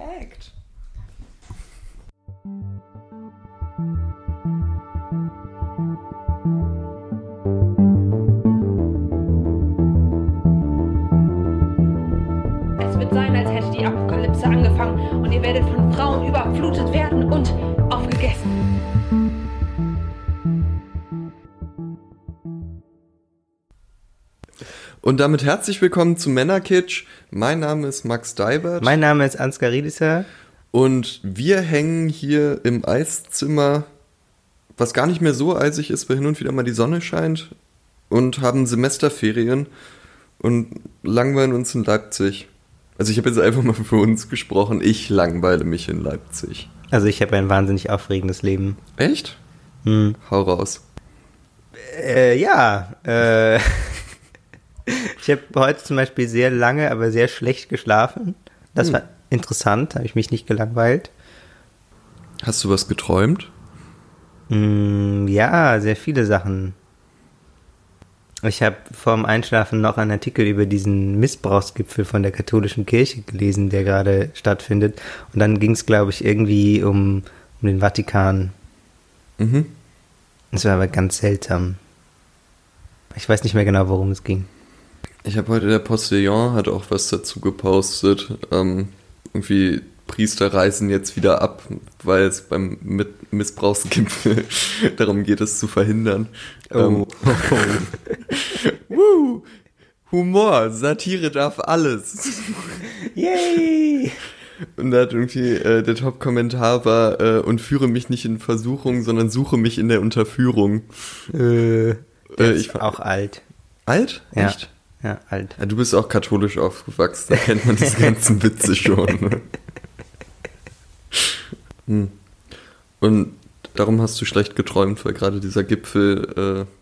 Perfekt. Es wird sein, als hätte die Apokalypse angefangen und ihr werdet von Frauen überflutet werden Und damit herzlich willkommen zu Männerkitsch. Mein Name ist Max Deibert. Mein Name ist Ansgar Riedisser. Und wir hängen hier im Eiszimmer, was gar nicht mehr so eisig ist, weil hin und wieder mal die Sonne scheint. Und haben Semesterferien und langweilen uns in Leipzig. Also ich habe jetzt einfach mal für uns gesprochen. Ich langweile mich in Leipzig. Also ich habe ein wahnsinnig aufregendes Leben. Echt? Hm. Hau raus. Äh, ja, äh, ich habe heute zum Beispiel sehr lange, aber sehr schlecht geschlafen. Das Hm. war interessant, habe ich mich nicht gelangweilt. Hast du was geträumt? Mm, ja, sehr viele Sachen. Ich habe vorm Einschlafen noch einen Artikel über diesen Missbrauchsgipfel von der katholischen Kirche gelesen, der gerade stattfindet. Und dann ging es, glaube ich, irgendwie um, um den Vatikan. Mhm. Das war aber ganz seltsam. Ich weiß nicht mehr genau, worum es ging. Ich habe heute, der Postillon hat auch was dazu gepostet. Ähm, irgendwie Priester reisen jetzt wieder ab, weil es beim Mit Missbrauchsgipfel darum geht, es zu verhindern. Oh. Ähm, Woo! Humor, Satire darf alles. Yay! Und da hat irgendwie äh, der Top-Kommentar war, äh, und führe mich nicht in Versuchung, sondern suche mich in der Unterführung. Äh, der Äh, ist ich auch alt. Alt? Ja. Echt? Ja, alt. Ja, du bist auch katholisch aufgewachsen, da kennt man diese ganzen Witze schon. Ne? Hm. Und darum hast du schlecht geträumt, weil gerade dieser Gipfel, äh,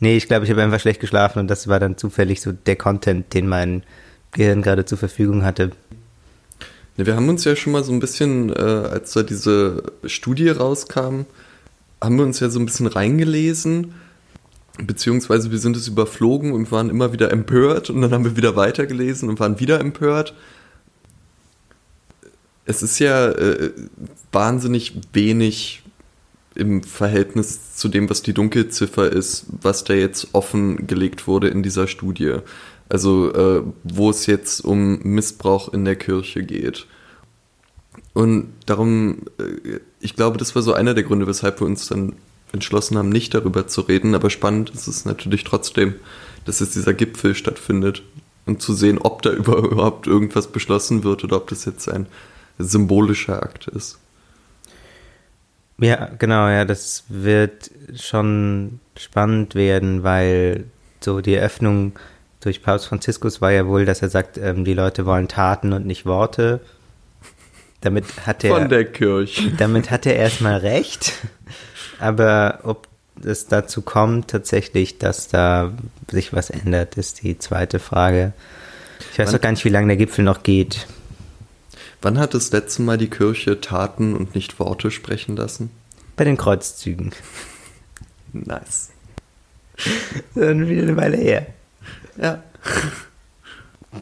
Nee, ich glaube, ich habe einfach schlecht geschlafen und das war dann zufällig so der Content, den mein Gehirn gerade zur Verfügung hatte. ne, wir haben uns ja schon mal so ein bisschen, äh, als da diese Studie rauskam, haben wir uns ja so ein bisschen reingelesen, beziehungsweise wir sind es überflogen und waren immer wieder empört und dann haben wir wieder weitergelesen und waren wieder empört. Es ist ja äh, wahnsinnig wenig im Verhältnis zu dem, was die Dunkelziffer ist, was da jetzt offengelegt wurde in dieser Studie. Also äh, wo es jetzt um Missbrauch in der Kirche geht. Und darum, äh, ich glaube, das war so einer der Gründe, weshalb wir uns dann entschlossen haben, nicht darüber zu reden. Aber spannend ist es natürlich trotzdem, dass jetzt dieser Gipfel stattfindet und zu sehen, ob da über- überhaupt irgendwas beschlossen wird oder ob das jetzt ein symbolischer Akt ist. Ja, genau, ja, das wird schon spannend werden, weil so die Eröffnung durch Papst Franziskus war ja wohl, dass er sagt, ähm, die Leute wollen Taten und nicht Worte. Damit hat er, Von der Kirche. damit hat er erstmal recht. Aber ob es dazu kommt, tatsächlich, dass da sich was ändert, ist die zweite Frage. Ich weiß Wann- noch gar nicht, wie lange der Gipfel noch geht. Wann hat das letzte Mal die Kirche Taten und nicht Worte sprechen lassen? Bei den Kreuzzügen. Nice. Dann wieder eine Weile her. Ja.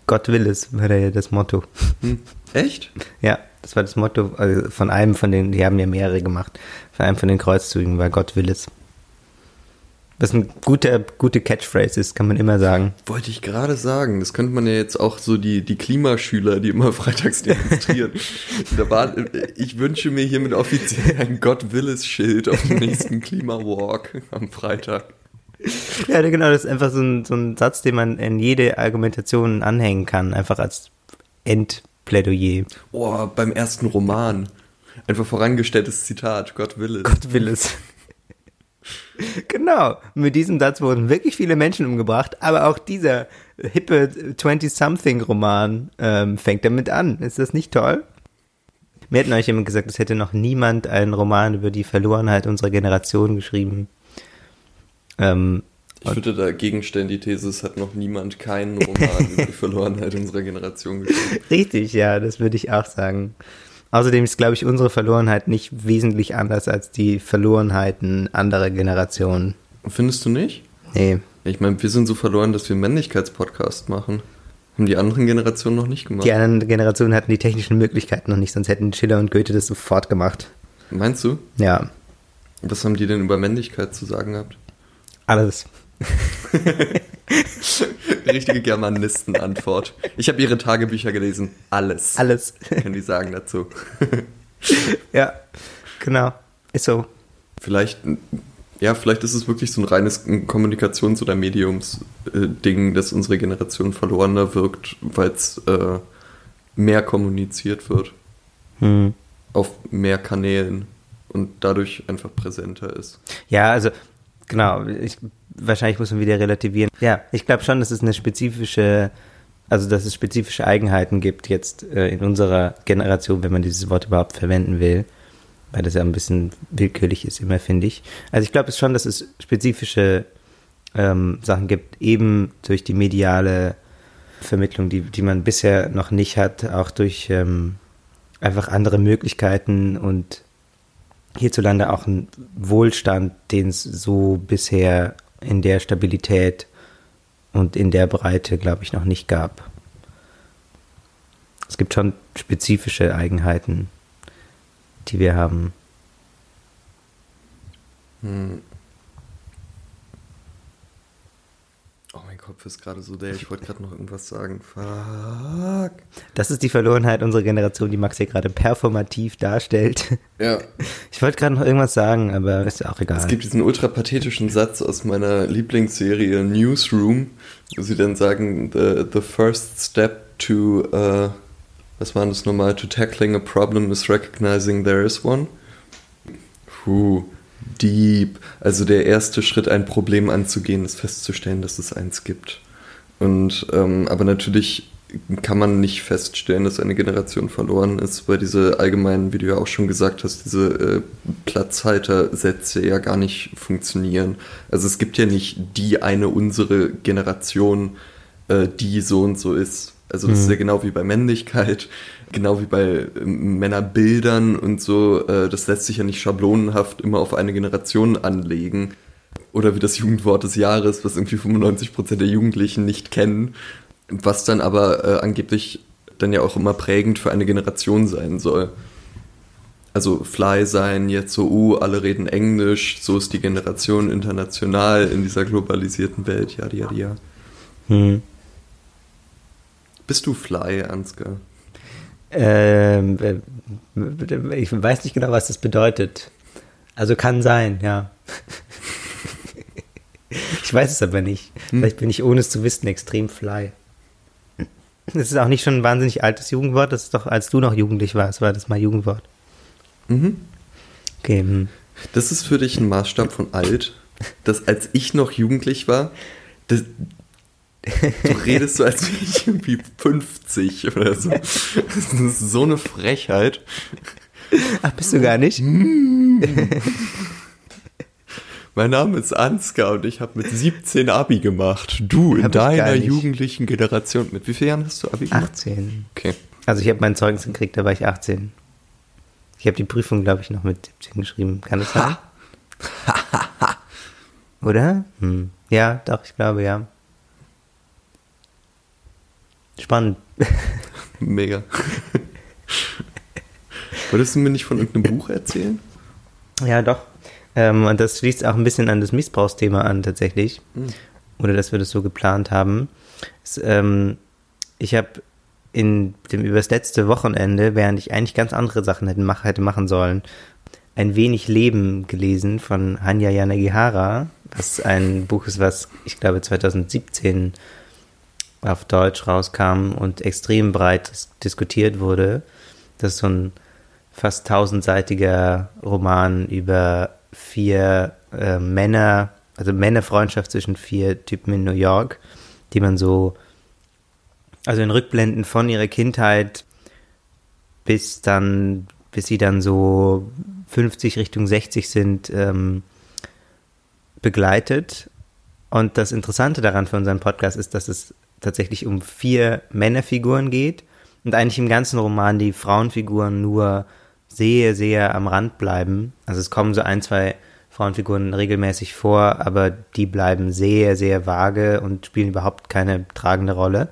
Gott will es, war ja das Motto. Hm. Echt? Ja, das war das Motto also von einem von den, die haben ja mehrere gemacht, von einem von den Kreuzzügen, weil Gott will es. Was eine gute, gute Catchphrase ist, kann man immer sagen. Wollte ich gerade sagen, das könnte man ja jetzt auch so die, die Klimaschüler, die immer freitags demonstrieren. da war, ich wünsche mir hiermit offiziell ein Gott will es Schild auf dem nächsten Klimawalk am Freitag. Ja, genau, das ist einfach so ein, so ein Satz, den man in jede Argumentation anhängen kann, einfach als Endplädoyer. Oh, beim ersten Roman. Einfach vorangestelltes Zitat, Gott will es. Gott will es. genau, mit diesem Satz wurden wirklich viele Menschen umgebracht, aber auch dieser hippe 20-something-Roman ähm, fängt damit an. Ist das nicht toll? Mir hat neulich jemand gesagt, es hätte noch niemand einen Roman über die Verlorenheit unserer Generation geschrieben. Ähm, Ich würde dagegen stellen, die These, es hat noch niemand keinen Roman über die Verlorenheit unserer Generation geschrieben. richtig, ja, das würde ich auch sagen. Außerdem ist, glaube ich, unsere Verlorenheit nicht wesentlich anders als die Verlorenheiten anderer Generationen. Findest du nicht? Nee. Ich meine, wir sind so verloren, dass wir einen Männlichkeitspodcast machen. Haben die anderen Generationen noch nicht gemacht. Die anderen Generationen hatten die technischen Möglichkeiten noch nicht, sonst hätten Schiller und Goethe das sofort gemacht. Meinst du? Ja, Was haben die denn über Männlichkeit zu sagen gehabt? alles. Richtige Germanisten-Antwort. Ich habe ihre Tagebücher gelesen. Alles. Alles. Können die sagen dazu. ja, genau. Ist so. Vielleicht, ja, vielleicht ist es wirklich so ein reines Kommunikations- oder Mediums-Ding, dass unsere Generation verlorener wirkt, weil es äh, mehr kommuniziert wird. Hm. Auf mehr Kanälen und dadurch einfach präsenter ist. Ja, also genau, ich, wahrscheinlich muss man wieder relativieren. Ja, ich glaube schon, dass es eine spezifische, also dass es spezifische Eigenheiten gibt jetzt äh, in unserer Generation, wenn man dieses Wort überhaupt verwenden will, weil das ja ein bisschen willkürlich ist immer, finde ich. Also ich glaube schon, dass es spezifische ähm, Sachen gibt, eben durch die mediale Vermittlung, die, die man bisher noch nicht hat, auch durch ähm, einfach andere Möglichkeiten und hierzulande auch ein Wohlstand, den es so bisher in der Stabilität und in der Breite, glaube ich, noch nicht gab. Es gibt schon spezifische Eigenheiten, die wir haben. Hm. Oh, mein Kopf ist gerade so der. Ich wollte gerade noch irgendwas sagen. Fuck. Das ist die Verlorenheit unserer Generation, die Max hier gerade performativ darstellt. Ja, Ich wollte gerade noch irgendwas sagen, aber ist ja auch egal. es gibt diesen ultra pathetischen Satz aus meiner Lieblingsserie Newsroom, wo sie dann sagen, the, the first step to, uh, was war das nochmal, to tackling a problem is recognizing there is one. Puh, deep. Also der erste Schritt, ein Problem anzugehen, ist festzustellen, dass es eins gibt. Und ähm, aber natürlich kann man nicht feststellen, dass eine Generation verloren ist, weil diese allgemeinen, wie du ja auch schon gesagt hast, diese äh, Platzhaltersätze ja gar nicht funktionieren. Also es gibt ja nicht die eine unsere Generation, äh, die so und so ist. Also das ist ja genau wie bei Männlichkeit, genau wie bei äh, Männerbildern und so. Äh, das lässt sich ja nicht schablonenhaft immer auf eine Generation anlegen. Oder wie das Jugendwort des Jahres, was irgendwie 95% der Jugendlichen nicht kennen, was dann aber äh, angeblich dann ja auch immer prägend für eine Generation sein soll. Also Fly sein, jetzt so, uh, alle reden Englisch, so ist die Generation international in dieser globalisierten Welt, ja, ja, ja. Hm. Bist du Fly, Ansgar? Ähm, äh, ich weiß nicht genau, was das bedeutet. Also kann sein, ja. ich weiß es aber nicht. Vielleicht bin ich, ohne es zu wissen, extrem fly. Das ist auch nicht schon ein wahnsinnig altes Jugendwort. Das ist doch, als du noch jugendlich warst, war das mal Jugendwort. Mhm. Okay, hm. Das ist für dich ein Maßstab von alt, dass als ich noch jugendlich war, das, du redest so, als wäre ich irgendwie 50 oder so. Das ist so eine Frechheit. Ach, bist du gar nicht? Mein Name ist Ansgar und ich habe mit 17 Abi gemacht. Du in Hab deiner jugendlichen Generation. Mit wie vielen Jahren hast du Abi gemacht? 18. Okay. Also ich habe mein Zeugnis gekriegt, da war ich 18. Ich habe die Prüfung, glaube ich, noch mit 17 geschrieben. Kann das sein? Oder? Hm. Ja, doch, ich glaube, ja. Spannend. Mega. Wolltest du mir nicht von irgendeinem Buch erzählen? Ja, doch. Ähm, und das schließt auch ein bisschen an das Missbrauchsthema an, tatsächlich. Oder dass wir das so geplant haben. Es, ähm, ich habe in dem übers letzte Wochenende, während ich eigentlich ganz andere Sachen hätte, mach, hätte machen sollen, ein wenig Leben gelesen von Hanya Yanagihara, was ein Buch ist, was ich glaube 2017 auf Deutsch rauskam und extrem breit dis diskutiert wurde. Das ist so ein fast tausendseitiger Roman über vier äh, Männer, also Männerfreundschaft zwischen vier Typen in New York, die man so, also in Rückblenden von ihrer Kindheit bis dann, bis sie dann so 50 Richtung 60 sind, ähm, begleitet. Und das Interessante daran für unseren Podcast ist, dass es tatsächlich um vier Männerfiguren geht und eigentlich im ganzen Roman die Frauenfiguren nur sehr, sehr am Rand bleiben. Also es kommen so ein, zwei Frauenfiguren regelmäßig vor, aber die bleiben sehr, sehr vage und spielen überhaupt keine tragende Rolle.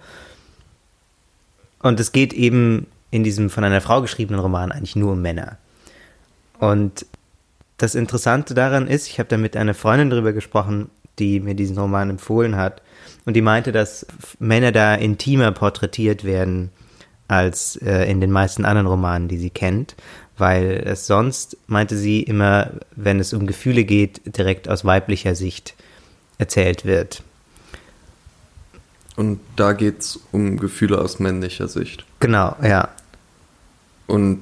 Und es geht eben in diesem von einer Frau geschriebenen Roman eigentlich nur um Männer. Und das Interessante daran ist, ich habe da mit einer Freundin drüber gesprochen, die mir diesen Roman empfohlen hat. Und die meinte, dass Männer da intimer porträtiert werden als äh, in den meisten anderen Romanen, die sie kennt, weil es sonst, meinte sie, immer, wenn es um Gefühle geht, direkt aus weiblicher Sicht erzählt wird. Und da geht es um Gefühle aus männlicher Sicht. Genau, ja. Und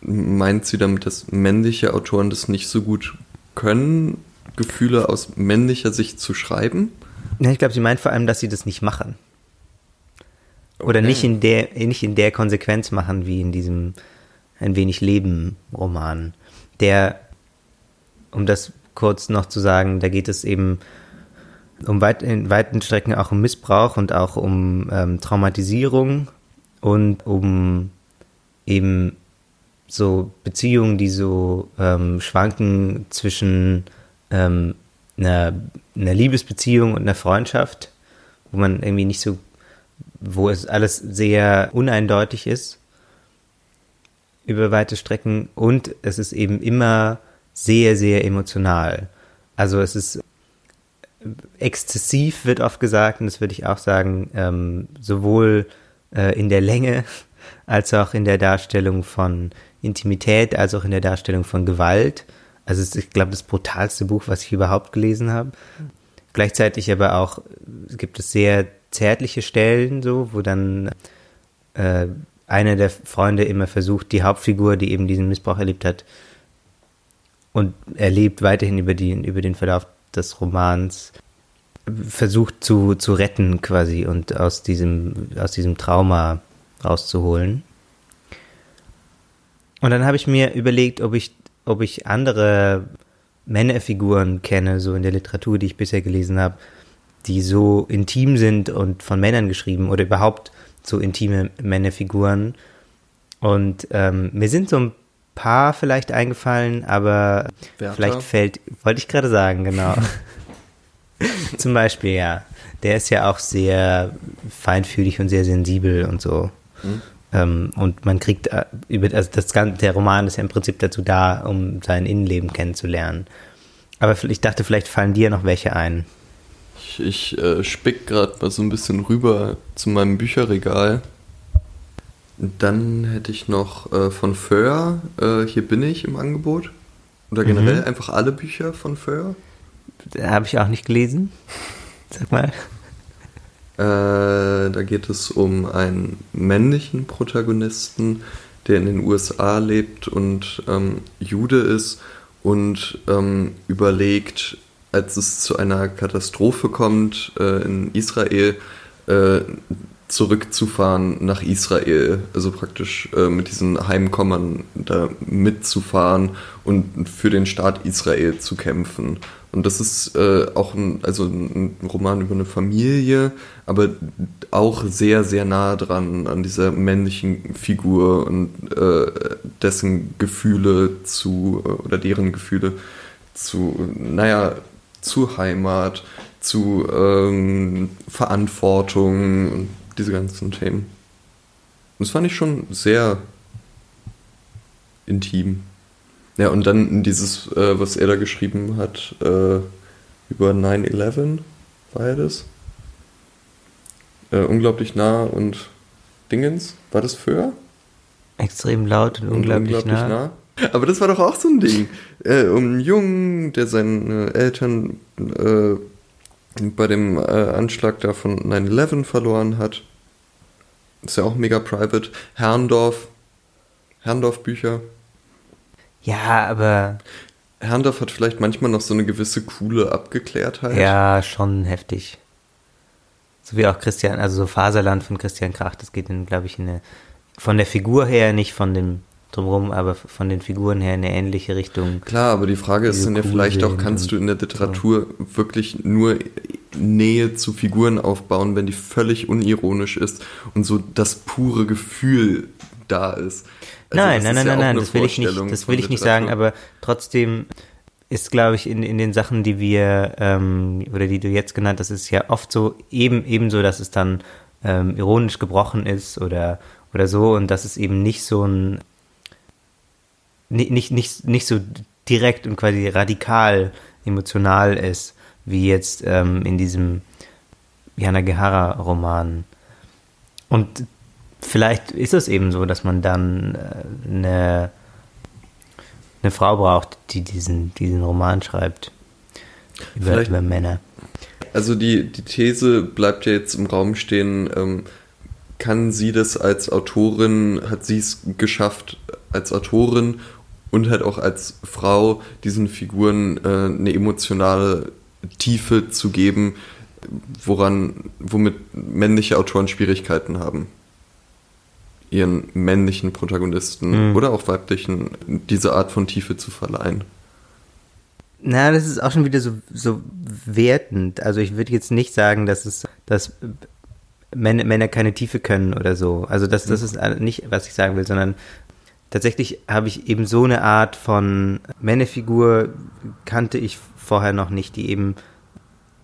meint sie damit, dass männliche Autoren das nicht so gut können, Gefühle aus männlicher Sicht zu schreiben? Ja, ich glaube, sie meint vor allem, dass sie das nicht machen. Oder Okay. nicht in der, nicht in der Konsequenz machen wie in diesem Ein wenig Leben Roman. Der, um das kurz noch zu sagen, da geht es eben um weit, in weiten Strecken auch um Missbrauch und auch um ähm, Traumatisierung und um eben so Beziehungen, die so ähm, schwanken zwischen ähm, einer, einer Liebesbeziehung und einer Freundschaft, wo man irgendwie nicht so, wo es alles sehr uneindeutig ist über weite Strecken und es ist eben immer sehr, sehr emotional. Also es ist exzessiv, wird oft gesagt, und das würde ich auch sagen, ähm, sowohl äh, in der Länge als auch in der Darstellung von Intimität, als auch in der Darstellung von Gewalt. Also es ist, ich glaube, das brutalste Buch, was ich überhaupt gelesen habe. Gleichzeitig aber auch gibt es sehr zärtliche Stellen, so, wo dann äh, einer der Freunde immer versucht, die Hauptfigur, die eben diesen Missbrauch erlebt hat, und erlebt weiterhin über, die, über den Verlauf des Romans, versucht zu, zu retten quasi und aus diesem, aus diesem Trauma rauszuholen. Und dann habe ich mir überlegt, ob ich, ob ich andere Männerfiguren kenne, so in der Literatur, die ich bisher gelesen habe, die so intim sind und von Männern geschrieben oder überhaupt so intime Männerfiguren. Und ähm, mir sind so ein paar vielleicht eingefallen, aber Werther? vielleicht fällt, wollte ich gerade sagen, genau. Zum Beispiel, ja. Der ist ja auch sehr feinfühlig und sehr sensibel und so. Ähm, und man kriegt äh, über, also das ganze, der Roman ist ja im Prinzip dazu da, um sein Innenleben kennenzulernen. Aber ich dachte, vielleicht fallen dir noch welche ein. Ich, ich äh, spick gerade mal so ein bisschen rüber zu meinem Bücherregal. Dann hätte ich noch äh, von Föhr, äh, Hier bin ich im Angebot. Oder generell Mhm. einfach alle Bücher von Föhr. Habe ich auch nicht gelesen. Sag mal. Äh, da geht es um einen männlichen Protagonisten, der in den USA lebt und ähm, Jude ist und ähm, überlegt, als es zu einer Katastrophe kommt äh, in Israel, äh, zurückzufahren nach Israel, also praktisch äh, mit diesen Heimkommern da mitzufahren und für den Staat Israel zu kämpfen. Und das ist äh, auch ein, also ein Roman über eine Familie, aber auch sehr, sehr nah dran an dieser männlichen Figur und äh, dessen Gefühle zu, äh, oder deren Gefühle zu, naja, zu Heimat, zu ähm, Verantwortung und diese ganzen Themen. Das fand ich schon sehr intim. Ja, und dann dieses, äh, was er da geschrieben hat, äh, über 9-11, war ja das? Äh, unglaublich nah und Dingens, war das für? Extrem laut und, Und unglaublich, nah. Aber das war doch auch so ein Ding. Äh, um einen Jungen, der seine Eltern äh, bei dem äh, Anschlag da von 9-11 verloren hat. Ist ja auch mega private. Herrndorf. Herrndorf-Bücher. Ja, aber Herrndorf hat vielleicht manchmal noch so eine gewisse coole Abgeklärtheit. ja, schon heftig. So wie auch Christian, also so Faserland von Christian Krach, das geht glaube ich, in eine, von der Figur her, nicht von dem drumherum, aber von den Figuren her in eine ähnliche Richtung. Klar, aber die Frage ist dann ja vielleicht auch, kannst du in der Literatur wirklich nur Nähe zu Figuren aufbauen, wenn die völlig unironisch ist und so das pure Gefühl da ist. Also nein, nein, ist nein, ja nein, nein, das will ich nicht, das will ich nicht sagen, aber trotzdem ist, glaube ich, in, in den Sachen, die wir, ähm, oder die du jetzt genannt hast, ist ja oft so, eben, ebenso, dass es dann ähm, ironisch gebrochen ist oder, oder so und dass es eben nicht so ein nicht, nicht, nicht, nicht so direkt und quasi radikal emotional ist, wie jetzt ähm, in diesem Jana Gehara-Roman. Und vielleicht ist es eben so, dass man dann äh, eine, eine Frau braucht, die diesen, diesen Roman schreibt über, über Männer. Also die, die These bleibt ja jetzt im Raum stehen, ähm, kann sie das als Autorin, hat sie es geschafft, als Autorin und halt auch als Frau diesen Figuren äh, eine emotionale Tiefe zu geben, woran, womit männliche Autoren Schwierigkeiten haben. Ihren männlichen Protagonisten mhm. oder auch weiblichen diese Art von Tiefe zu verleihen. Na, das ist auch schon wieder so, so wertend. Also ich würde jetzt nicht sagen, dass es, dass Männer, Männer keine Tiefe können oder so. Also das, das ist nicht, was ich sagen will, sondern tatsächlich habe ich eben so eine Art von Männerfigur kannte ich vorher noch nicht, die eben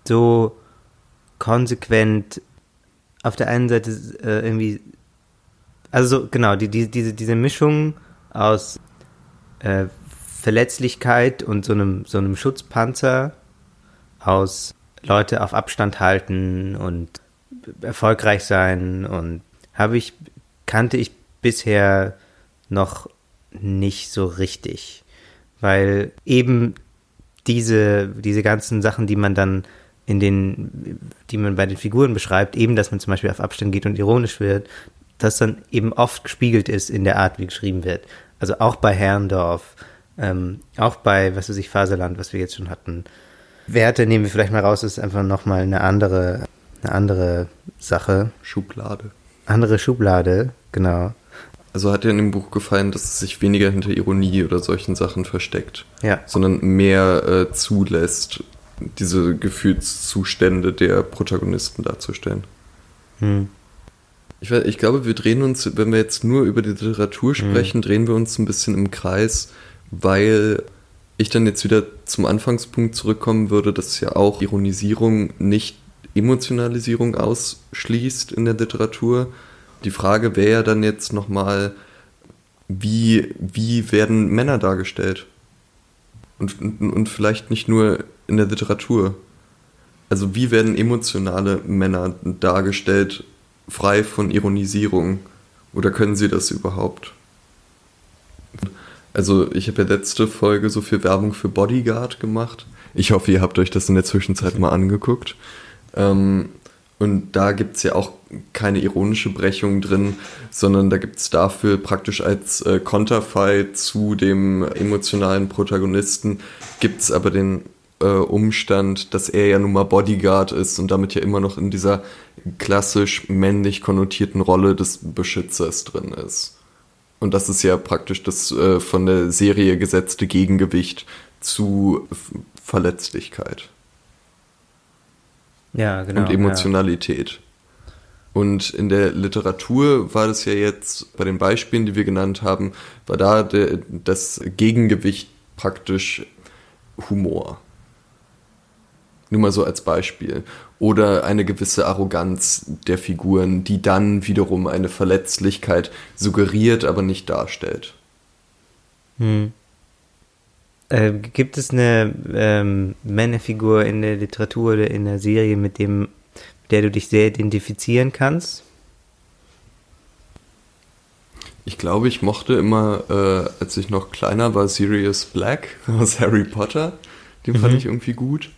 so konsequent auf der einen Seite äh, irgendwie, also so, genau, die, die, diese, diese Mischung aus äh, Verletzlichkeit und so einem, so einem Schutzpanzer aus Leute auf Abstand halten und erfolgreich sein und habe ich, kannte ich bisher noch nicht so richtig. Weil eben diese, diese ganzen Sachen, die man dann in den, die man bei den Figuren beschreibt, eben, dass man zum Beispiel auf Abstand geht und ironisch wird, das dann eben oft gespiegelt ist in der Art, wie geschrieben wird. Also auch bei Herrndorf, ähm, auch bei, was weiß ich, Faserland, was wir jetzt schon hatten. Werte nehmen wir vielleicht mal raus, ist einfach nochmal eine andere, eine andere Sache. Schublade. Andere Schublade, genau. Also hat dir in dem Buch gefallen, dass es sich weniger hinter Ironie oder solchen Sachen versteckt, ja. sondern mehr äh, zulässt, diese Gefühlszustände der Protagonisten darzustellen. Hm. Ich, ich glaube, wir drehen uns, wenn wir jetzt nur über die Literatur hm. sprechen, hm. drehen wir uns ein bisschen im Kreis, weil ich dann jetzt wieder zum Anfangspunkt zurückkommen würde, dass ja auch Ironisierung nicht Emotionalisierung ausschließt in der Literatur. Die Frage wäre ja dann jetzt nochmal, wie, wie werden Männer dargestellt? Und, und, und vielleicht nicht nur in der Literatur. Also wie werden emotionale Männer dargestellt, frei von Ironisierung? Oder können sie das überhaupt? Also ich habe ja letzte Folge so viel Werbung für Bodyguard gemacht. Ich hoffe, ihr habt euch das in der Zwischenzeit mal angeguckt. Ähm, und da gibt es ja auch keine ironische Brechung drin, sondern da gibt es dafür praktisch als äh, Konterfei zu dem emotionalen Protagonisten, gibt es aber den äh, Umstand, dass er ja nun mal Bodyguard ist und damit ja immer noch in dieser klassisch männlich konnotierten Rolle des Beschützers drin ist. Und das ist ja praktisch das äh, von der Serie gesetzte Gegengewicht zu Verletzlichkeit. Ja, genau. Und Emotionalität. Ja. Und in der Literatur war das ja jetzt, bei den Beispielen, die wir genannt haben, war da der, das Gegengewicht praktisch Humor. Nur mal so als Beispiel. Oder eine gewisse Arroganz der Figuren, die dann wiederum eine Verletzlichkeit suggeriert, aber nicht darstellt. Hm. Äh, gibt es eine ähm, Männerfigur in der Literatur oder in der Serie, mit dem, der du dich sehr identifizieren kannst? Ich glaube, ich mochte immer, äh, als ich noch kleiner war, Sirius Black aus Harry Potter. Den mhm. fand ich irgendwie gut.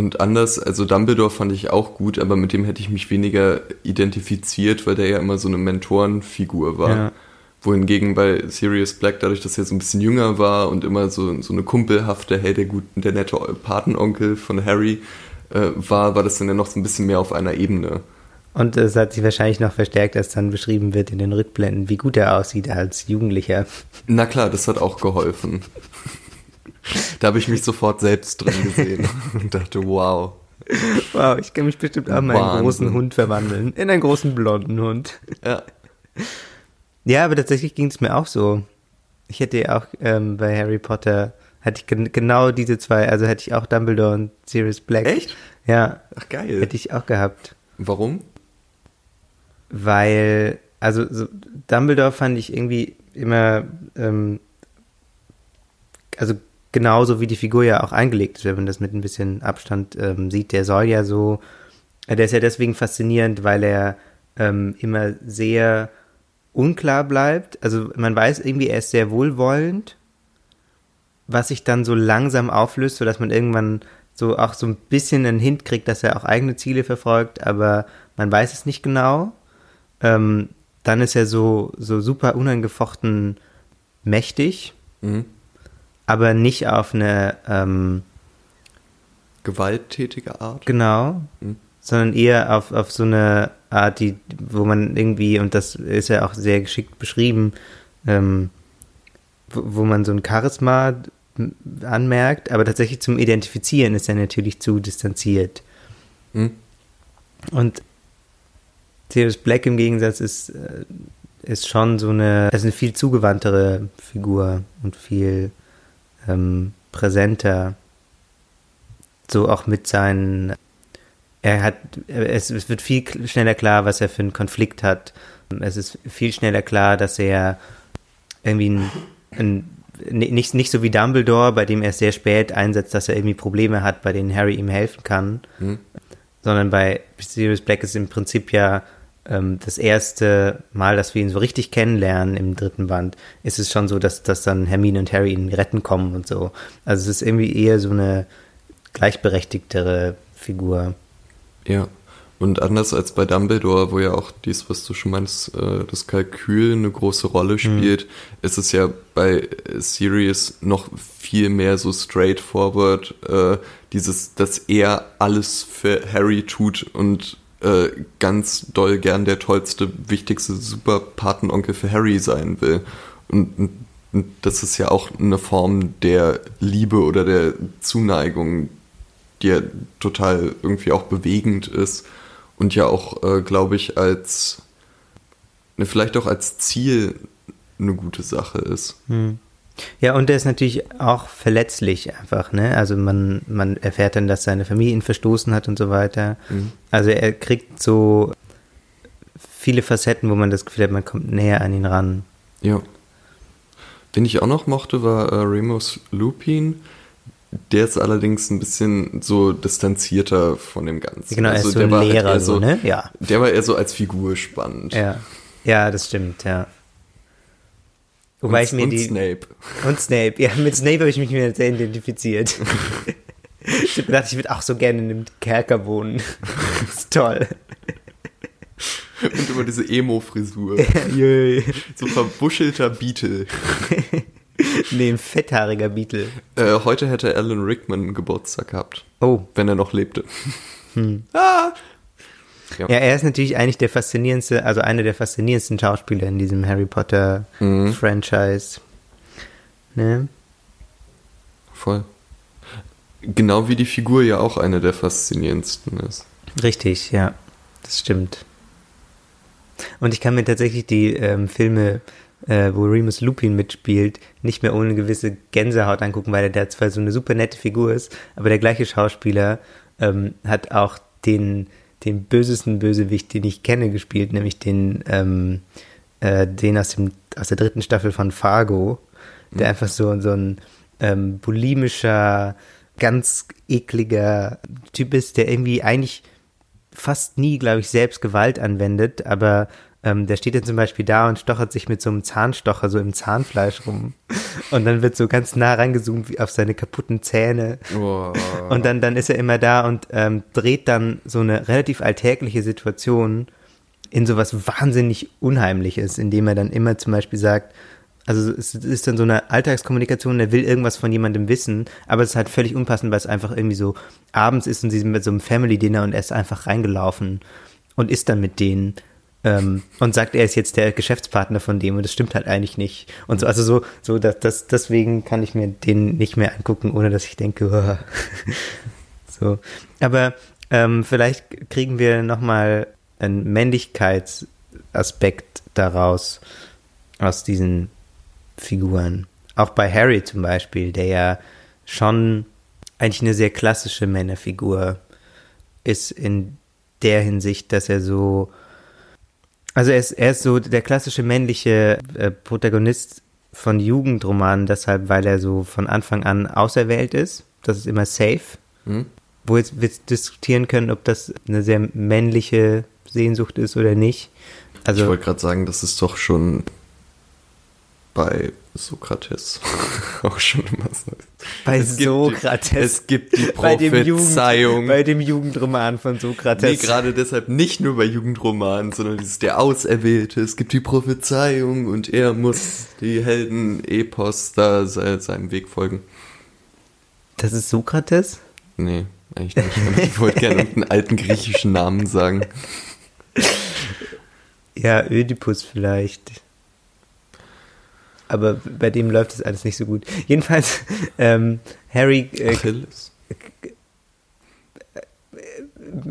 Und anders, also Dumbledore fand ich auch gut, aber mit dem hätte ich mich weniger identifiziert, weil der ja immer so eine Mentorenfigur war. Ja. Wohingegen bei Sirius Black, dadurch, dass er so ein bisschen jünger war und immer so, so eine kumpelhafte, hey, der, gut, der nette Patenonkel von Harry äh, war, war das dann ja noch so ein bisschen mehr auf einer Ebene. Und es hat sich wahrscheinlich noch verstärkt, als dann beschrieben wird in den Rückblenden, wie gut er aussieht als Jugendlicher. Na klar, das hat auch geholfen. da habe ich mich sofort selbst drin gesehen und dachte, wow. Wow, ich kann mich bestimmt auch mal in einen großen Hund verwandeln. In einen großen blonden Hund. Ja. Ja, aber tatsächlich ging es mir auch so. Ich hätte ja auch ähm, bei Harry Potter, hatte ich gen genau diese zwei, also hätte ich auch Dumbledore und Sirius Black. Echt? Ja, Ach, geil. hätte ich auch gehabt. Warum? Weil, also so, Dumbledore fand ich irgendwie immer, ähm, also genauso wie die Figur ja auch eingelegt ist, wenn man das mit ein bisschen Abstand ähm, sieht, der soll ja so, äh, der ist ja deswegen faszinierend, weil er ähm, immer sehr unklar bleibt. Also man weiß irgendwie, er ist sehr wohlwollend, was sich dann so langsam auflöst, sodass man irgendwann so auch so ein bisschen einen Hint kriegt, dass er auch eigene Ziele verfolgt, aber man weiß es nicht genau. Ähm, dann ist er so, so super unangefochten mächtig, Mhm. Aber nicht auf eine, ähm, Gewalttätige Art? genau, Mhm. sondern eher auf, auf so eine Art, die, wo man irgendwie, und das ist ja auch sehr geschickt beschrieben, ähm, wo, wo man so ein Charisma anmerkt, aber tatsächlich zum Identifizieren ist er natürlich zu distanziert. Mhm. Und Sirius Black im Gegensatz ist, äh, ist schon so eine, ist eine viel zugewandtere Figur und viel ähm, präsenter. So auch mit seinen, er hat, es, es wird viel schneller klar, was er für einen Konflikt hat. Es ist viel schneller klar, dass er irgendwie ein, ein nicht, nicht so wie Dumbledore, bei dem er sehr spät einsetzt, dass er irgendwie Probleme hat, bei denen Harry ihm helfen kann, Mhm. sondern bei Sirius Black ist im Prinzip ja ähm, das erste Mal, dass wir ihn so richtig kennenlernen im dritten Band, ist es schon so, dass, dass dann Hermine und Harry ihn retten kommen und so. Also es ist irgendwie eher so eine gleichberechtigtere Figur. Ja. Und anders als bei Dumbledore, wo ja auch dies, was du schon meinst, äh, das Kalkül eine große Rolle spielt, ist es ja bei Sirius noch viel mehr so straightforward, äh, dieses, dass er alles für Harry tut und äh, ganz doll gern der tollste, wichtigste Super-Patenonkel für Harry sein will. Und, und, und das ist ja auch eine Form der Liebe oder der Zuneigung, die ja total irgendwie auch bewegend ist und ja auch, äh, glaube ich, als ne, vielleicht auch als Ziel eine gute Sache ist. Ja, und er ist natürlich auch verletzlich einfach, ne? Also man, man erfährt dann, dass seine Familie ihn verstoßen hat und so weiter. Also er kriegt so viele Facetten, wo man das Gefühl hat, man kommt näher an ihn ran. Ja. Den ich auch noch mochte, war äh, Remus Lupin. Der ist allerdings ein bisschen so distanzierter von dem Ganzen. Genau, er ist so der ein war halt Lehrer, eher so, ne? Ja. Der war eher so als Figur spannend. Ja. Ja, das stimmt, ja. Wobei und, ich mir und die. Snape. Und Snape, ja, mit Snape habe ich mich mir sehr identifiziert. ich habe gedacht, ich würde auch so gerne in einem Kerker wohnen. das ist toll. Und immer diese Emo-Frisur. So verbuschelter Beetle. nee, ein fetthaariger Beetle. Äh, heute hätte Alan Rickman Geburtstag gehabt, Oh, wenn er noch lebte. Ja, er ist natürlich eigentlich der faszinierendste, also einer der faszinierendsten Schauspieler in diesem Harry Potter Mhm. Franchise. Ne? Voll. Genau wie die Figur ja auch eine der faszinierendsten ist. Richtig, ja, das stimmt. Und ich kann mir tatsächlich die ähm, Filme, äh, wo Remus Lupin mitspielt, nicht mehr ohne gewisse Gänsehaut angucken, weil er da zwar so eine super nette Figur ist, aber der gleiche Schauspieler ähm, hat auch den, den bösesten Bösewicht, den ich kenne, gespielt, nämlich den, ähm, äh, den aus, dem, aus der dritten Staffel von Fargo, der einfach so, so ein ähm, bulimischer, ganz ekliger Typ ist, der irgendwie eigentlich fast nie, glaube ich, selbst Gewalt anwendet, aber ähm, der steht dann zum Beispiel da und stochert sich mit so einem Zahnstocher so im Zahnfleisch rum. Und dann wird so ganz nah rangezoomt wie auf seine kaputten Zähne. Oh. Und dann, dann ist er immer da und ähm, dreht dann so eine relativ alltägliche Situation in sowas wahnsinnig Unheimliches, indem er dann immer zum Beispiel sagt, also es ist dann so eine Alltagskommunikation, er will irgendwas von jemandem wissen, aber es ist halt völlig unpassend, weil es einfach irgendwie so abends ist und sie sind mit so einem Family-Dinner und er ist einfach reingelaufen und ist dann mit denen ähm, und sagt, er ist jetzt der Geschäftspartner von dem und das stimmt halt eigentlich nicht. Und so, also so, so dass das, deswegen kann ich mir den nicht mehr angucken, ohne dass ich denke, "Uah." so. Aber ähm, vielleicht kriegen wir nochmal einen Männlichkeitsaspekt daraus, aus diesen Figuren. Auch bei Harry zum Beispiel, der ja schon eigentlich eine sehr klassische Männerfigur ist in der Hinsicht, dass er so, also er ist, er ist so der klassische männliche äh, Protagonist von Jugendromanen, deshalb, weil er so von Anfang an auserwählt ist. Das ist immer safe. Hm? Wo jetzt wir diskutieren können, ob das eine sehr männliche Sehnsucht ist oder nicht. ich Also wollte gerade sagen, das ist doch schon bei Sokrates auch schon immer so. Bei Es gibt Sokrates. Es gibt die bei dem, Jugend, Prophezeiung. bei dem Jugendroman von Nee, Sokrates. gerade deshalb nicht nur bei Jugendromanen, sondern dieses der Auserwählte. Es gibt die Prophezeiung und er muss die Helden-Epos da se seinem Weg folgen. das ist Sokrates? Nee, eigentlich nicht. Ich wollte gerne einen alten griechischen Namen sagen. Ja, Ödipus vielleicht. Aber bei dem läuft das alles nicht so gut. Jedenfalls, ähm, Harry, äh, Achilles.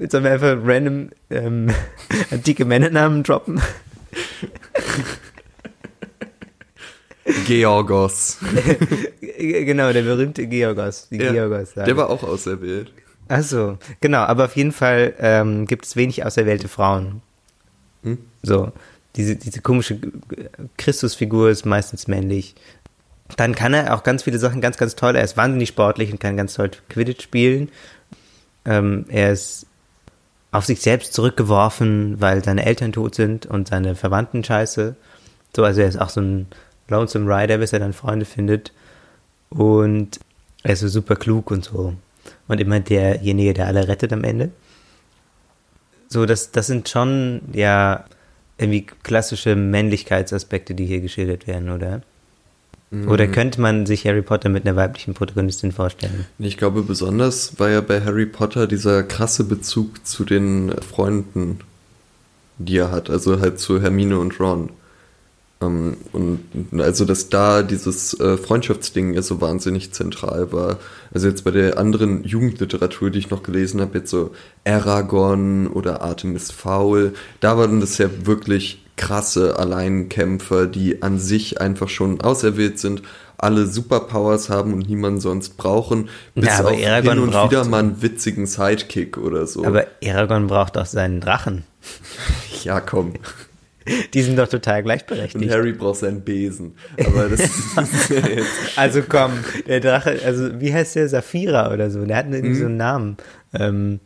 sollen wir einfach random ähm, antike Männernamen droppen? Georgos. genau, der berühmte Georgos, die Ja, Georgos. Der war auch auserwählt. Achso, genau, aber auf jeden Fall ähm, gibt es wenig auserwählte Frauen. Hm? So, diese, diese komische Christusfigur ist meistens männlich. Dann kann er auch ganz viele Sachen ganz, ganz toll. Er ist wahnsinnig sportlich und kann ganz toll Quidditch spielen. Ähm, er ist auf sich selbst zurückgeworfen, weil seine Eltern tot sind und seine Verwandten scheiße. So, also er ist auch so ein Lonesome Rider, bis er dann Freunde findet. Und er ist so super klug und so. Und immer derjenige, der alle rettet am Ende. So, das, das sind schon, ja, irgendwie klassische Männlichkeitsaspekte, die hier geschildert werden, oder? Oder könnte man sich Harry Potter mit einer weiblichen Protagonistin vorstellen? Ich glaube, besonders war ja bei Harry Potter dieser krasse Bezug zu den Freunden, die er hat, also halt zu Hermine und Ron. Ähm, und also, dass da dieses äh, Freundschaftsding ja so wahnsinnig zentral war. Also jetzt bei der anderen Jugendliteratur, die ich noch gelesen habe, jetzt so Aragorn oder Artemis Fowl, da waren das ja wirklich krasse Alleinkämpfer, die an sich einfach schon auserwählt sind, alle Superpowers haben und niemanden sonst brauchen, bis Ja, aber auf Aragorn hin und braucht- wieder mal einen witzigen Sidekick oder so. Aber Aragorn braucht auch seinen Drachen. ja, komm. Die sind doch total Und gleichberechtigt. Harry braucht seinen Besen. Aber das ist ja jetzt Also komm, der Drache, also wie heißt der? Saphira oder so? Der hat irgendwie Mhm. so einen Namen. Ähm,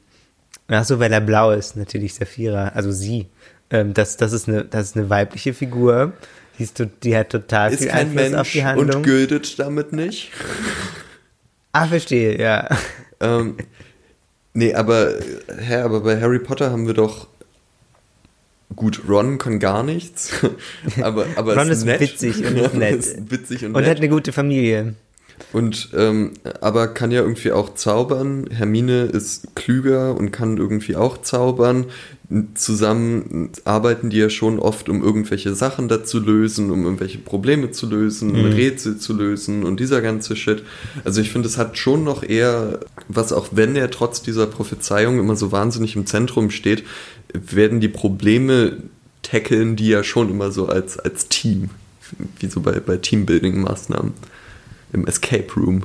ach so, weil er blau ist, natürlich Saphira, also sie. Ähm, das, das, ist eine, das ist eine weibliche Figur. Die, ist, die hat total ist viel Einfluss auf Mensch die Handlung. und gültet damit nicht. ah, verstehe, ja. ähm, nee, aber, hä, aber bei Harry Potter haben wir doch. Gut, Ron kann gar nichts. aber, aber Ron ist, ist nett. witzig und ist nett. ist witzig und, Und nett. hat eine gute Familie. Und ähm, aber kann ja irgendwie auch zaubern. Hermine ist klüger und kann irgendwie auch zaubern. Zusammen arbeiten die ja schon oft, um irgendwelche Sachen da zu lösen, um irgendwelche Probleme zu lösen, Rätsel zu lösen und dieser ganze Shit. Also ich finde, es hat schon noch eher, was auch wenn er trotz dieser Prophezeiung immer so wahnsinnig im Zentrum steht, werden die Probleme tackeln die ja schon immer so als, als Team. Wie so bei, bei Teambuilding-Maßnahmen im Escape Room.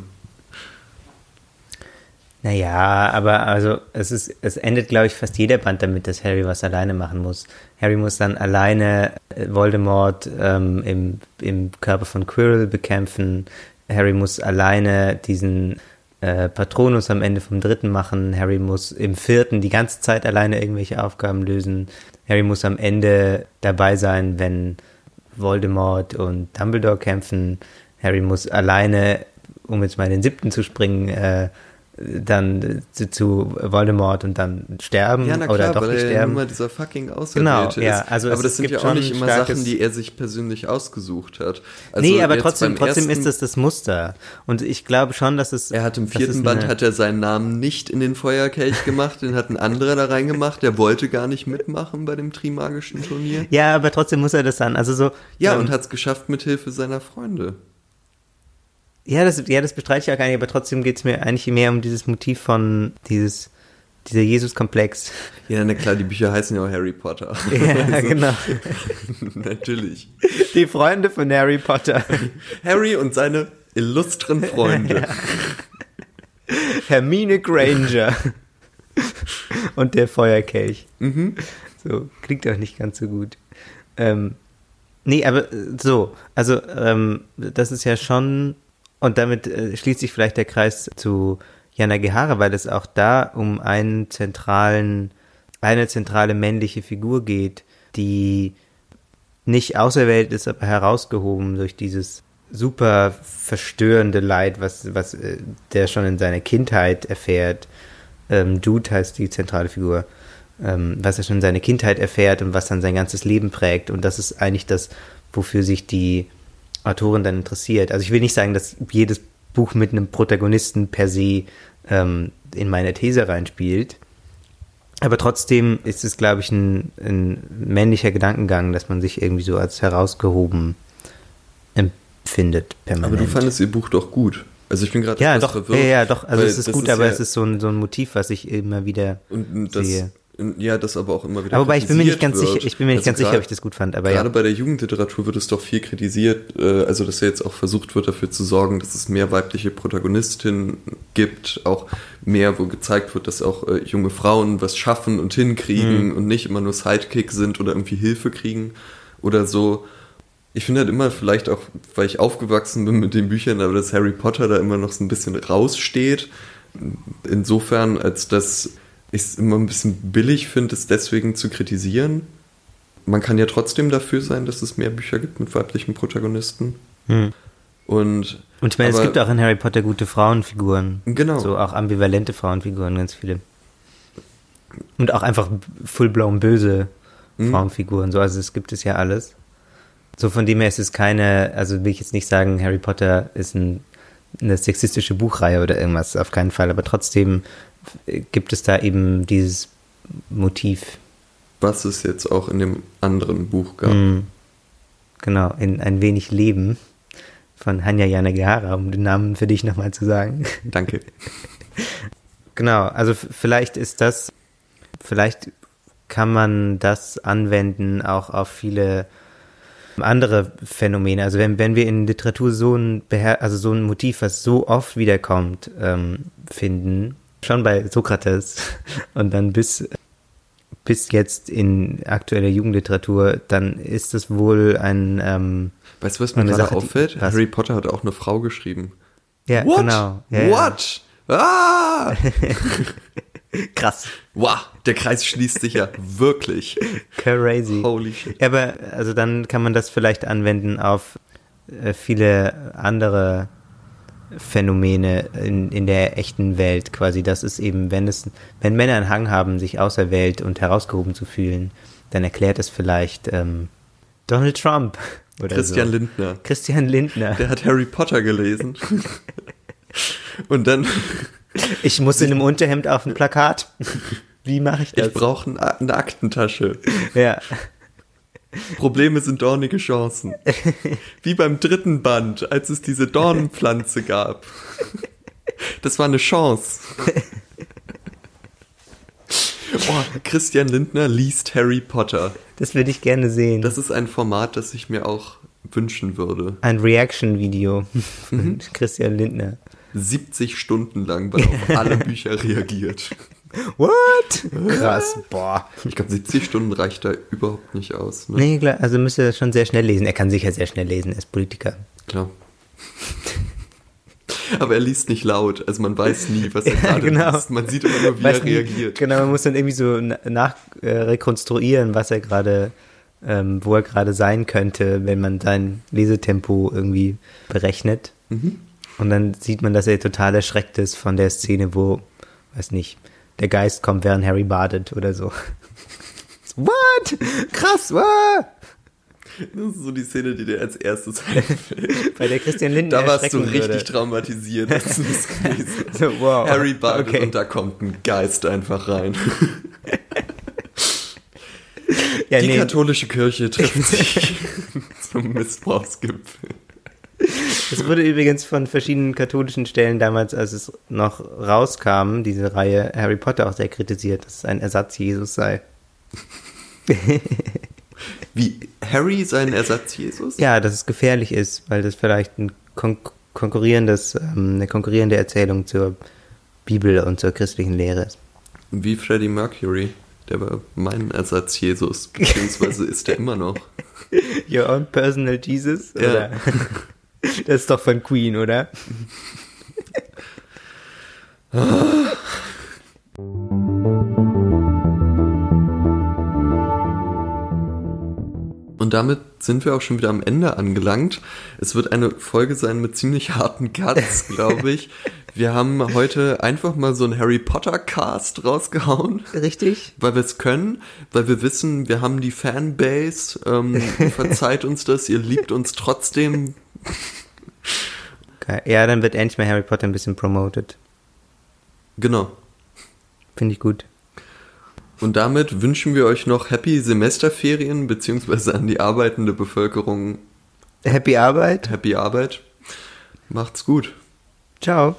Naja, aber also es ist, es endet, glaube ich, fast jeder Band damit, dass Harry was alleine machen muss. Harry muss dann alleine äh, Voldemort ähm, im, im Körper von Quirrell bekämpfen. Harry muss alleine diesen äh, Patronus am Ende vom dritten machen. Harry muss im vierten die ganze Zeit alleine irgendwelche Aufgaben lösen. Harry muss am Ende dabei sein, wenn Voldemort und Dumbledore kämpfen. Harry muss alleine, um jetzt mal in den siebten zu springen, äh, dann zu, zu Voldemort und dann sterben Ja, na klar, oder doch weil nicht er ja sterben. nun mal dieser fucking Auserwählte Genau, ja, also aber das sind ja auch nicht immer Sachen, die er sich persönlich ausgesucht hat. Also nee, aber trotzdem, trotzdem ist das das Muster. Und ich glaube schon, dass es. Er hat im vierten Band hat er seinen Namen nicht in den Feuerkelch gemacht, den hat ein anderer da reingemacht, der wollte gar nicht mitmachen bei dem Trimagischen Turnier. Ja, aber trotzdem muss er das dann. Also so. Ja, ähm, und hat es geschafft mit Hilfe seiner Freunde. Ja, das, ja, das bestreite ich auch gar nicht, aber trotzdem geht es mir eigentlich mehr um dieses Motiv von dieses, dieser Jesus-Komplex. Ja, na klar, die Bücher heißen ja auch Harry Potter. Ja, Also, genau. Natürlich. Die Freunde von Harry Potter. Harry und seine illustren Freunde. Hermine Granger. und der Feuerkelch. Mhm. So, klingt auch nicht ganz so gut. Ähm, nee, aber äh, so, also ähm, das ist ja schon, und damit äh, schließt sich vielleicht der Kreis zu Jana Gehara, weil es auch da um einen zentralen, eine zentrale männliche Figur geht, die nicht auserwählt ist, aber herausgehoben durch dieses super verstörende Leid, was, was äh, der schon in seiner Kindheit erfährt. Ähm, Jude heißt die zentrale Figur, ähm, was er schon in seiner Kindheit erfährt und was dann sein ganzes Leben prägt. Und das ist eigentlich das, wofür sich die Autorin dann interessiert. Also ich will nicht sagen, dass jedes Buch mit einem Protagonisten per se ähm, in meine These reinspielt. Aber trotzdem ist es, glaube ich, ein, ein männlicher Gedankengang, dass man sich irgendwie so als herausgehoben empfindet permanent. Aber du fandest ihr Buch doch gut. Also ich bin gerade ja, doch, verwirrt. ja, ja, doch. Also es ist gut, aber es ist so ein, so ein Motiv, was ich immer wieder und das, sehe. Ja, das aber auch immer wieder Aber ich bin mir nicht ganz kritisiert sicher, ich bin mir nicht wird. ganz sicher, Also ob ich das gut fand. Aber Gerade ja, bei der Jugendliteratur wird es doch viel kritisiert, äh, also dass ja jetzt auch versucht wird, dafür zu sorgen, dass es mehr weibliche Protagonistinnen gibt, auch mehr, wo gezeigt wird, dass auch äh, junge Frauen was schaffen und hinkriegen Mhm. und nicht immer nur Sidekick sind oder irgendwie Hilfe kriegen oder so. Ich finde halt immer, vielleicht auch, weil ich aufgewachsen bin mit den Büchern, aber dass Harry Potter da immer noch so ein bisschen raussteht. Insofern, als dass ich es immer ein bisschen billig finde, es deswegen zu kritisieren. Man kann ja trotzdem dafür sein, dass es mehr Bücher gibt mit weiblichen Protagonisten. Hm. Und, Und ich meine, es aber- gibt auch in Harry Potter gute Frauenfiguren. Genau. So auch ambivalente Frauenfiguren, ganz viele. Und auch einfach full-blown böse Mhm. Frauenfiguren. So, also es gibt es ja alles. So von dem her ist es keine, also will ich jetzt nicht sagen, Harry Potter ist ein, eine sexistische Buchreihe oder irgendwas, auf keinen Fall. Aber trotzdem gibt es da eben dieses Motiv. was es jetzt auch in dem anderen Buch gab. Mhm. Genau, in Ein wenig Leben von Hanya Yanagihara, um den Namen für dich nochmal zu sagen. Danke. Genau, also vielleicht ist das, vielleicht kann man das anwenden auch auf viele andere Phänomene. Also wenn, wenn wir in Literatur so ein, Beher also so ein Motiv, was so oft wiederkommt, ähm, finden, schon bei Sokrates und dann bis, bis jetzt in aktueller Jugendliteratur, dann ist es wohl ein, ähm, Weißt du, was mir gerade Sache, die- auffällt? was? Harry Potter hat auch eine Frau geschrieben. ja, What? genau. Ja, ja. What? Ah! Krass. wow, der Kreis schließt sich ja wirklich. Crazy. Holy shit. Ja, aber also dann kann man das vielleicht anwenden auf äh, viele andere Phänomene in, in der echten Welt quasi. Das ist eben, wenn es, wenn Männer einen Hang haben, sich auserwählt und herausgehoben zu fühlen, dann erklärt es vielleicht ähm, Donald Trump oder Christian so. Lindner. Christian Lindner. Der hat Harry Potter gelesen. Und dann, Ich muss in einem Unterhemd auf ein Plakat. Wie mache ich das? ich brauche ein, eine Aktentasche. ja. Probleme sind dornige Chancen. Wie beim dritten Band, als es diese Dornenpflanze gab. Das war eine Chance. Oh, Christian Lindner liest Harry Potter. Das würde ich gerne sehen. Das ist ein Format, das ich mir auch wünschen würde. ein Reaction-Video von Christian Lindner. 70 Stunden lang, weil er auf alle Bücher reagiert. What? Krass, boah. Ich glaube, 70 Stunden reicht da überhaupt nicht aus. Ne? Nee, klar, also müsste er schon sehr schnell lesen. Er kann sicher sehr schnell lesen, er ist Politiker. Klar. Aber er liest nicht laut, also man weiß nie, was er gerade genau. liest. Man sieht immer nur, wie Weiß er nie- reagiert. Genau, man muss dann irgendwie so na- nach äh, was er gerade, ähm, wo er gerade sein könnte, wenn man sein Lesetempo irgendwie berechnet. Mhm. Und dann sieht man, dass er total erschreckt ist von der Szene, wo, weiß nicht, der Geist kommt, während Harry badet oder so. What? Krass, what? Das ist so die Szene, die dir als erstes einfällt. Bei der Christian Lindner Da warst du richtig würde. traumatisiert, als du gelesen hast. So, wow. Harry badet Okay. und da kommt ein Geist einfach rein. Ja, Die nee, katholische Kirche trifft sich zum Missbrauchsgipfel. Es wurde übrigens von verschiedenen katholischen Stellen damals, als es noch rauskam, diese Reihe Harry Potter auch sehr kritisiert, dass es ein Ersatz Jesus sei. Wie Harry sein Ersatz Jesus? Ja, dass es gefährlich ist, weil das vielleicht ein kon konkurrierendes, ähm, eine konkurrierende Erzählung zur Bibel und zur christlichen Lehre ist. Wie Freddie Mercury. Der war mein Ersatz Jesus, beziehungsweise ist er immer noch. Your own personal Jesus? Ja. Oder? Das ist doch von Queen, oder? Und damit sind wir auch schon wieder am Ende angelangt. Es wird eine Folge sein mit ziemlich harten Cuts, glaube ich. Wir haben heute einfach mal so einen Harry Potter Cast rausgehauen, Richtig? weil wir es können, weil wir wissen, wir haben die Fanbase. Ähm, verzeiht uns das, ihr liebt uns trotzdem. Okay. Ja, dann wird endlich mal Harry Potter ein bisschen promoted. Genau. Finde ich gut. Und damit wünschen wir euch noch Happy Semesterferien, beziehungsweise an die arbeitende Bevölkerung Happy Arbeit. Happy Arbeit. Macht's gut. Ciao.